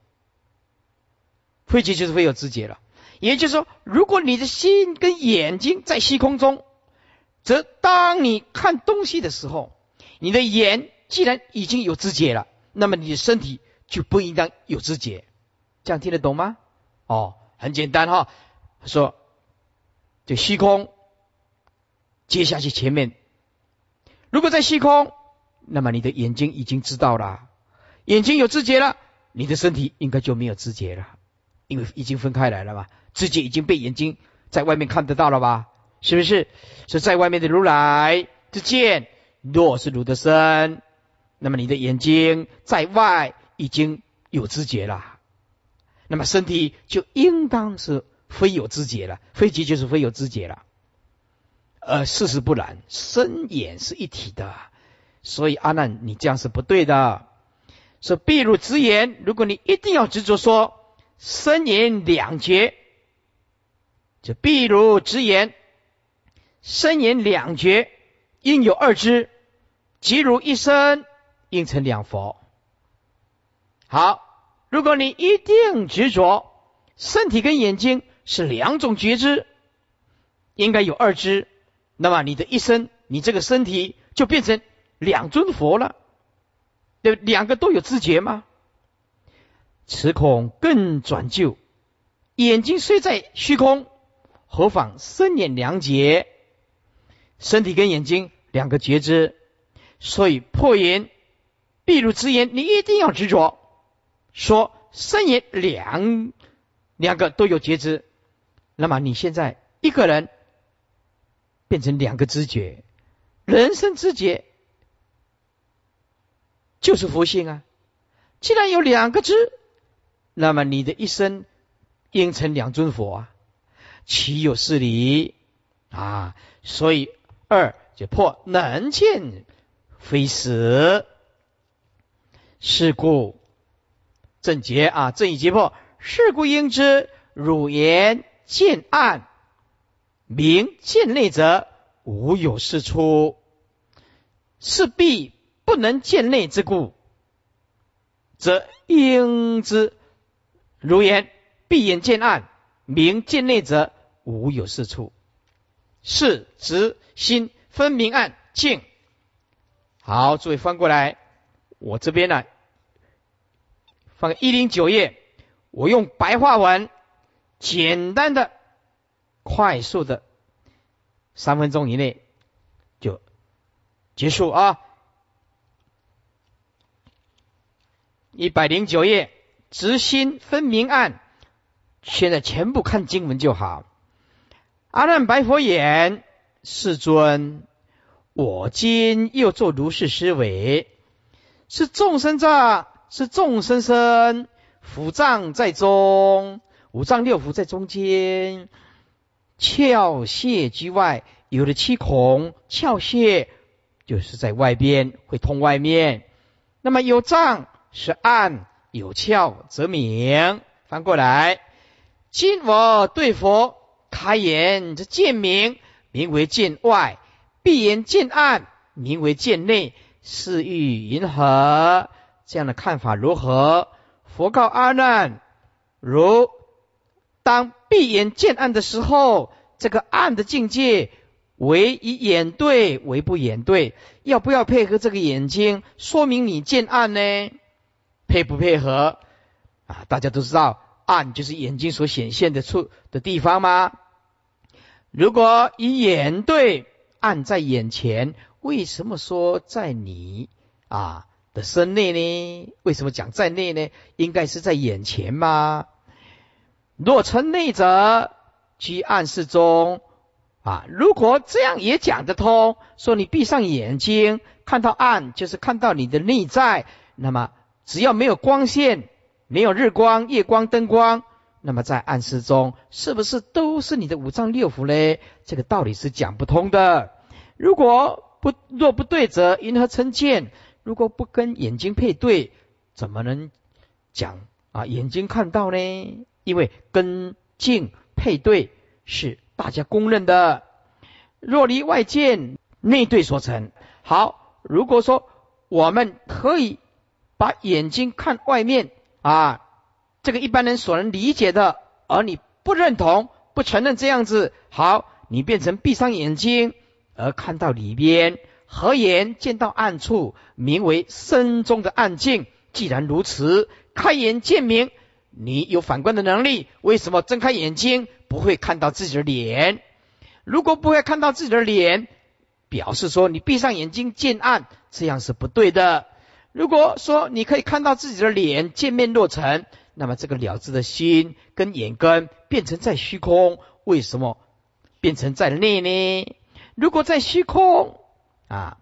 非觉就是非有知觉了。也就是说，如果你的心跟眼睛在虚空中，则当你看东西的时候，你的眼既然已经有知觉了，那么你的身体就不应当有知觉。这样听得懂吗？哦，很简单哈。说这虚空，接下去前面，如果在虚空，那么你的眼睛已经知道了，眼睛有知觉了，你的身体应该就没有知觉了，因为已经分开来了嘛。自己已经被眼睛在外面看得到了吧？是不是？是在外面的如来之见，若是如的身，那么你的眼睛在外已经有知觉了，那么身体就应当是非有知觉了，非觉就是非有知觉了。呃，事实不然，身眼是一体的，所以阿难，你这样是不对的。说譬如直言，如果你一定要执着说身眼两绝。就譬如直言，身眼两绝，应有二知；即如一身，应成两佛。好，如果你一定执着身体跟眼睛是两种觉知，应该有二知，那么你的一生，你这个身体就变成两尊佛了。对，两个都有知觉吗？此恐更转旧，眼睛虽在虚空。何妨身眼两解，身体跟眼睛两个觉知，所以破言譬如之言，你一定要执着说身眼两两个都有觉知，那么你现在一个人变成两个知觉，人生知觉就是佛性啊。既然有两个知，那么你的一生应成两尊佛啊。岂有是理啊？所以二就破能见非死，是故正结啊，正已结破。是故应知汝言见暗，明见内者无有是出，是必不能见内之故，则应知如言闭眼见暗，明见内者。无有是处，是直心分明暗静。好，诸位翻过来，我这边呢，放一零九页，我用白话文，简单的、快速的，三分钟以内就结束啊。一百零九页，直心分明暗，现在全部看经文就好。阿难白佛言：“世尊，我今又作如是思维：是众生在，是众生身，腑脏在中，五脏六腑在中间，窍穴居外。有了七孔，窍穴就是在外边，会通外面。那么有脏是暗，有窍则明。翻过来，今我对佛。”开眼这见明，名为见外；闭眼见暗，名为见内。是欲云何？这样的看法如何？佛告阿难：如当闭眼见暗的时候，这个暗的境界为以眼对为不眼对，要不要配合这个眼睛？说明你见暗呢？配不配合？啊，大家都知道，暗就是眼睛所显现的处的地方吗？如果以眼对，暗在眼前，为什么说在你啊的身内呢？为什么讲在内呢？应该是在眼前吗？若称内者，居暗室中啊。如果这样也讲得通，说你闭上眼睛看到暗，就是看到你的内在。那么只要没有光线。没有日光、夜光、灯光，那么在暗室中，是不是都是你的五脏六腑呢？这个道理是讲不通的。如果不若不对则，因何称见？如果不跟眼睛配对，怎么能讲啊？眼睛看到呢？因为跟镜配对是大家公认的。若离外见，内对所成。好，如果说我们可以把眼睛看外面。啊，这个一般人所能理解的，而你不认同、不承认这样子，好，你变成闭上眼睛而看到里边，何言见到暗处，名为身中的暗境。既然如此，开眼见明，你有反观的能力，为什么睁开眼睛不会看到自己的脸？如果不会看到自己的脸，表示说你闭上眼睛见暗，这样是不对的。如果说你可以看到自己的脸见面落成，那么这个了知的心跟眼根变成在虚空，为什么变成在内呢？如果在虚空啊，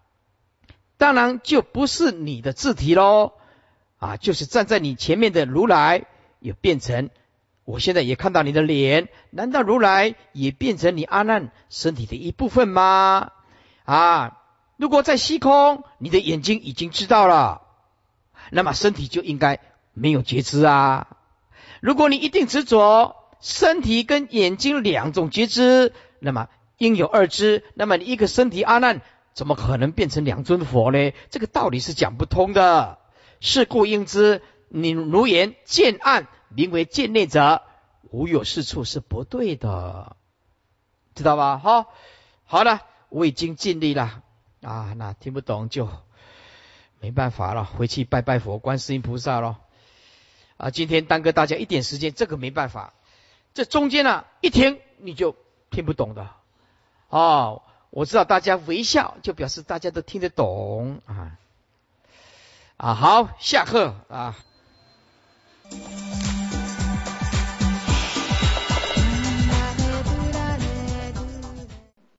当然就不是你的字体喽啊，就是站在你前面的如来也变成，我现在也看到你的脸，难道如来也变成你阿难身体的一部分吗？啊，如果在虚空，你的眼睛已经知道了。那么身体就应该没有觉知啊！如果你一定执着身体跟眼睛两种觉知，那么应有二知。那么你一个身体阿难，怎么可能变成两尊佛呢？这个道理是讲不通的。是故应知，你如言见暗名为见内者，无有是处是不对的，知道吧？好，好了，我已经尽力了啊。那听不懂就。没办法了，回去拜拜佛、观世音菩萨了。啊，今天耽搁大家一点时间，这个没办法。这中间呢，一听你就听不懂的。哦，我知道大家微笑，就表示大家都听得懂啊。啊，好，下课啊。